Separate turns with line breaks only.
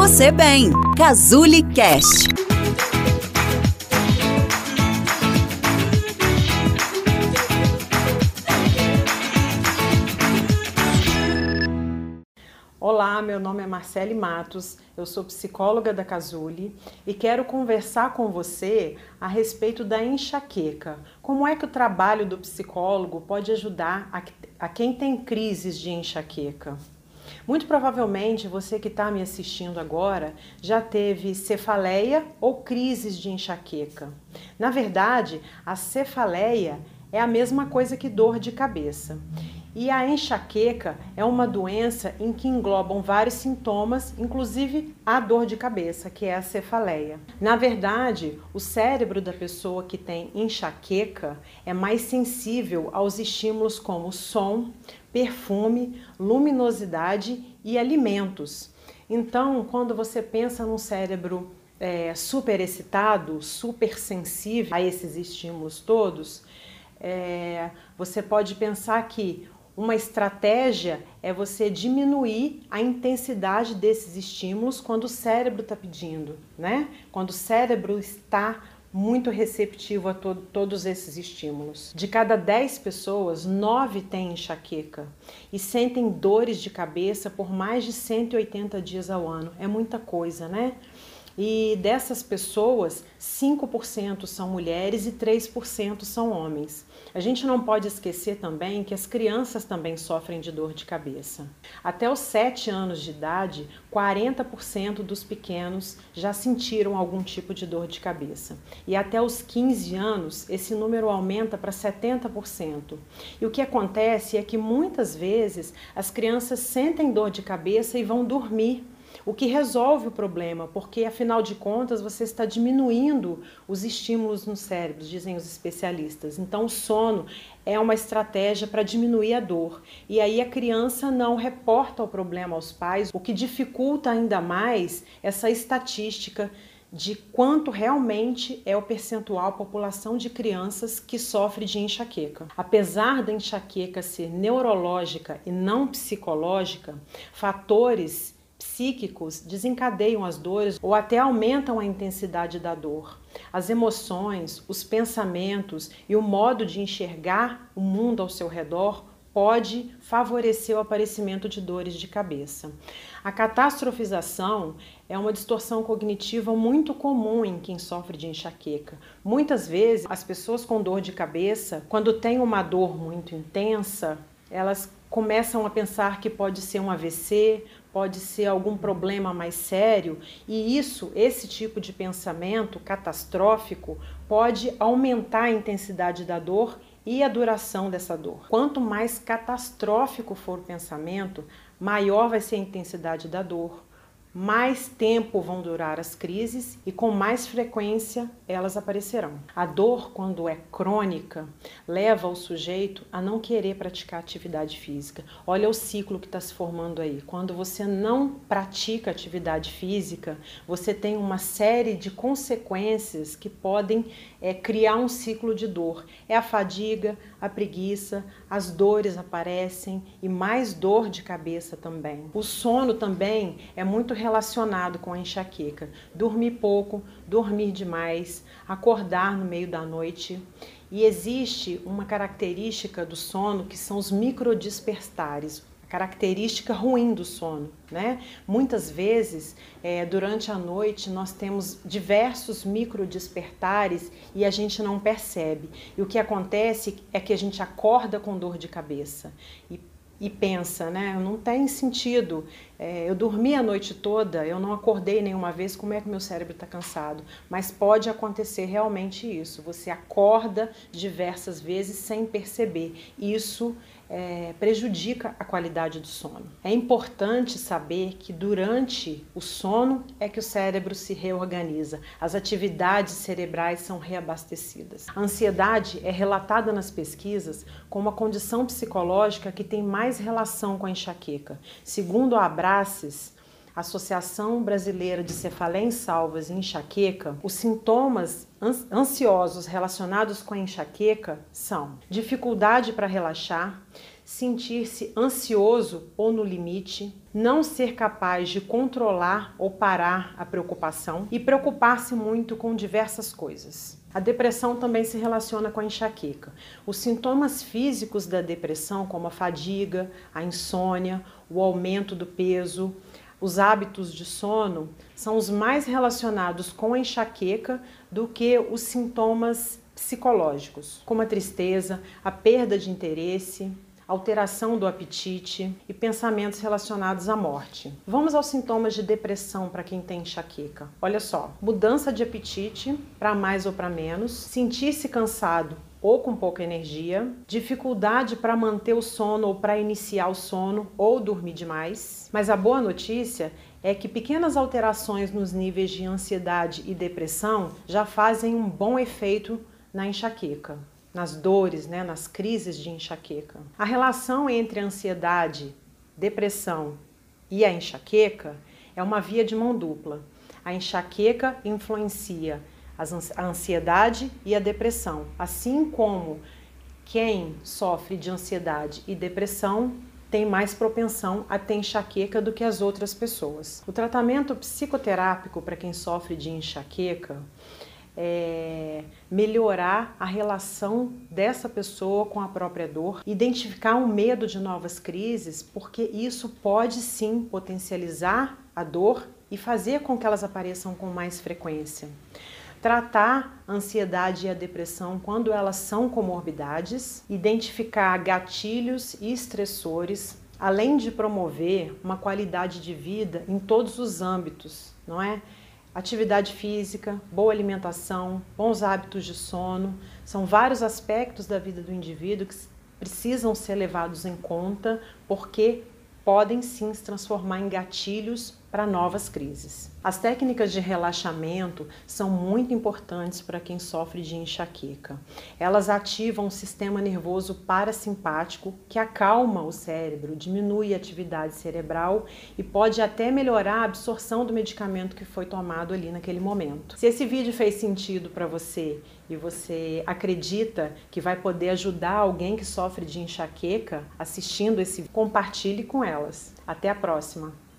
você bem. Cazuli Cast.
Olá, meu nome é Marcele Matos, eu sou psicóloga da Casuli e quero conversar com você a respeito da enxaqueca. Como é que o trabalho do psicólogo pode ajudar a, a quem tem crises de enxaqueca? Muito provavelmente você que está me assistindo agora já teve cefaleia ou crises de enxaqueca. Na verdade, a cefaleia é a mesma coisa que dor de cabeça. E a enxaqueca é uma doença em que englobam vários sintomas, inclusive a dor de cabeça, que é a cefaleia. Na verdade, o cérebro da pessoa que tem enxaqueca é mais sensível aos estímulos como som, perfume, luminosidade e alimentos. Então, quando você pensa num cérebro é, super excitado, super sensível a esses estímulos todos, é, você pode pensar que uma estratégia é você diminuir a intensidade desses estímulos quando o cérebro está pedindo, né? Quando o cérebro está muito receptivo a to todos esses estímulos. De cada 10 pessoas, 9 têm enxaqueca e sentem dores de cabeça por mais de 180 dias ao ano. É muita coisa, né? E dessas pessoas, 5% são mulheres e 3% são homens. A gente não pode esquecer também que as crianças também sofrem de dor de cabeça. Até os 7 anos de idade, 40% dos pequenos já sentiram algum tipo de dor de cabeça. E até os 15 anos, esse número aumenta para 70%. E o que acontece é que muitas vezes as crianças sentem dor de cabeça e vão dormir o que resolve o problema, porque afinal de contas você está diminuindo os estímulos no cérebro, dizem os especialistas. Então, o sono é uma estratégia para diminuir a dor. E aí a criança não reporta o problema aos pais, o que dificulta ainda mais essa estatística de quanto realmente é o percentual população de crianças que sofre de enxaqueca. Apesar da enxaqueca ser neurológica e não psicológica, fatores psíquicos desencadeiam as dores ou até aumentam a intensidade da dor. As emoções, os pensamentos e o modo de enxergar o mundo ao seu redor pode favorecer o aparecimento de dores de cabeça. A catastrofização é uma distorção cognitiva muito comum em quem sofre de enxaqueca. Muitas vezes, as pessoas com dor de cabeça, quando têm uma dor muito intensa, elas começam a pensar que pode ser um AVC, pode ser algum problema mais sério, e isso, esse tipo de pensamento catastrófico, pode aumentar a intensidade da dor e a duração dessa dor. Quanto mais catastrófico for o pensamento, maior vai ser a intensidade da dor, mais tempo vão durar as crises e com mais frequência elas aparecerão. A dor, quando é crônica, leva o sujeito a não querer praticar atividade física. Olha o ciclo que está se formando aí. Quando você não pratica atividade física, você tem uma série de consequências que podem é, criar um ciclo de dor. É a fadiga, a preguiça, as dores aparecem e mais dor de cabeça também. O sono também é muito relacionado com a enxaqueca. Dormir pouco, dormir demais, acordar no meio da noite. E existe uma característica do sono que são os microdispersares característica ruim do sono, né? Muitas vezes, é, durante a noite, nós temos diversos micro despertares e a gente não percebe. E o que acontece é que a gente acorda com dor de cabeça e e pensa, né? Não tem sentido. É, eu dormi a noite toda, eu não acordei nenhuma vez, como é que meu cérebro está cansado? Mas pode acontecer realmente isso. Você acorda diversas vezes sem perceber. Isso é, prejudica a qualidade do sono. É importante saber que durante o sono é que o cérebro se reorganiza, as atividades cerebrais são reabastecidas. A ansiedade é relatada nas pesquisas como uma condição psicológica que tem mais relação com a enxaqueca. Segundo a Abraces, Associação Brasileira de Cefaleia Salvas e Enxaqueca, os sintomas ansiosos relacionados com a enxaqueca são dificuldade para relaxar, sentir-se ansioso ou no limite, não ser capaz de controlar ou parar a preocupação e preocupar-se muito com diversas coisas. A depressão também se relaciona com a enxaqueca. Os sintomas físicos da depressão, como a fadiga, a insônia, o aumento do peso, os hábitos de sono, são os mais relacionados com a enxaqueca do que os sintomas psicológicos, como a tristeza, a perda de interesse, alteração do apetite e pensamentos relacionados à morte. Vamos aos sintomas de depressão para quem tem enxaqueca. Olha só: mudança de apetite para mais ou para menos, sentir-se cansado ou com pouca energia, dificuldade para manter o sono ou para iniciar o sono ou dormir demais. Mas a boa notícia é que pequenas alterações nos níveis de ansiedade e depressão já fazem um bom efeito na enxaqueca nas dores, né, nas crises de enxaqueca. A relação entre ansiedade, depressão e a enxaqueca é uma via de mão dupla. A enxaqueca influencia a ansiedade e a depressão, assim como quem sofre de ansiedade e depressão tem mais propensão a ter enxaqueca do que as outras pessoas. O tratamento psicoterápico para quem sofre de enxaqueca é, melhorar a relação dessa pessoa com a própria dor, identificar um medo de novas crises, porque isso pode sim potencializar a dor e fazer com que elas apareçam com mais frequência. Tratar a ansiedade e a depressão quando elas são comorbidades, identificar gatilhos e estressores, além de promover uma qualidade de vida em todos os âmbitos, não é? Atividade física, boa alimentação, bons hábitos de sono, são vários aspectos da vida do indivíduo que precisam ser levados em conta porque podem sim se transformar em gatilhos para novas crises. As técnicas de relaxamento são muito importantes para quem sofre de enxaqueca. Elas ativam o sistema nervoso parasimpático, que acalma o cérebro, diminui a atividade cerebral e pode até melhorar a absorção do medicamento que foi tomado ali naquele momento. Se esse vídeo fez sentido para você e você acredita que vai poder ajudar alguém que sofre de enxaqueca assistindo esse, compartilhe com elas. Até a próxima!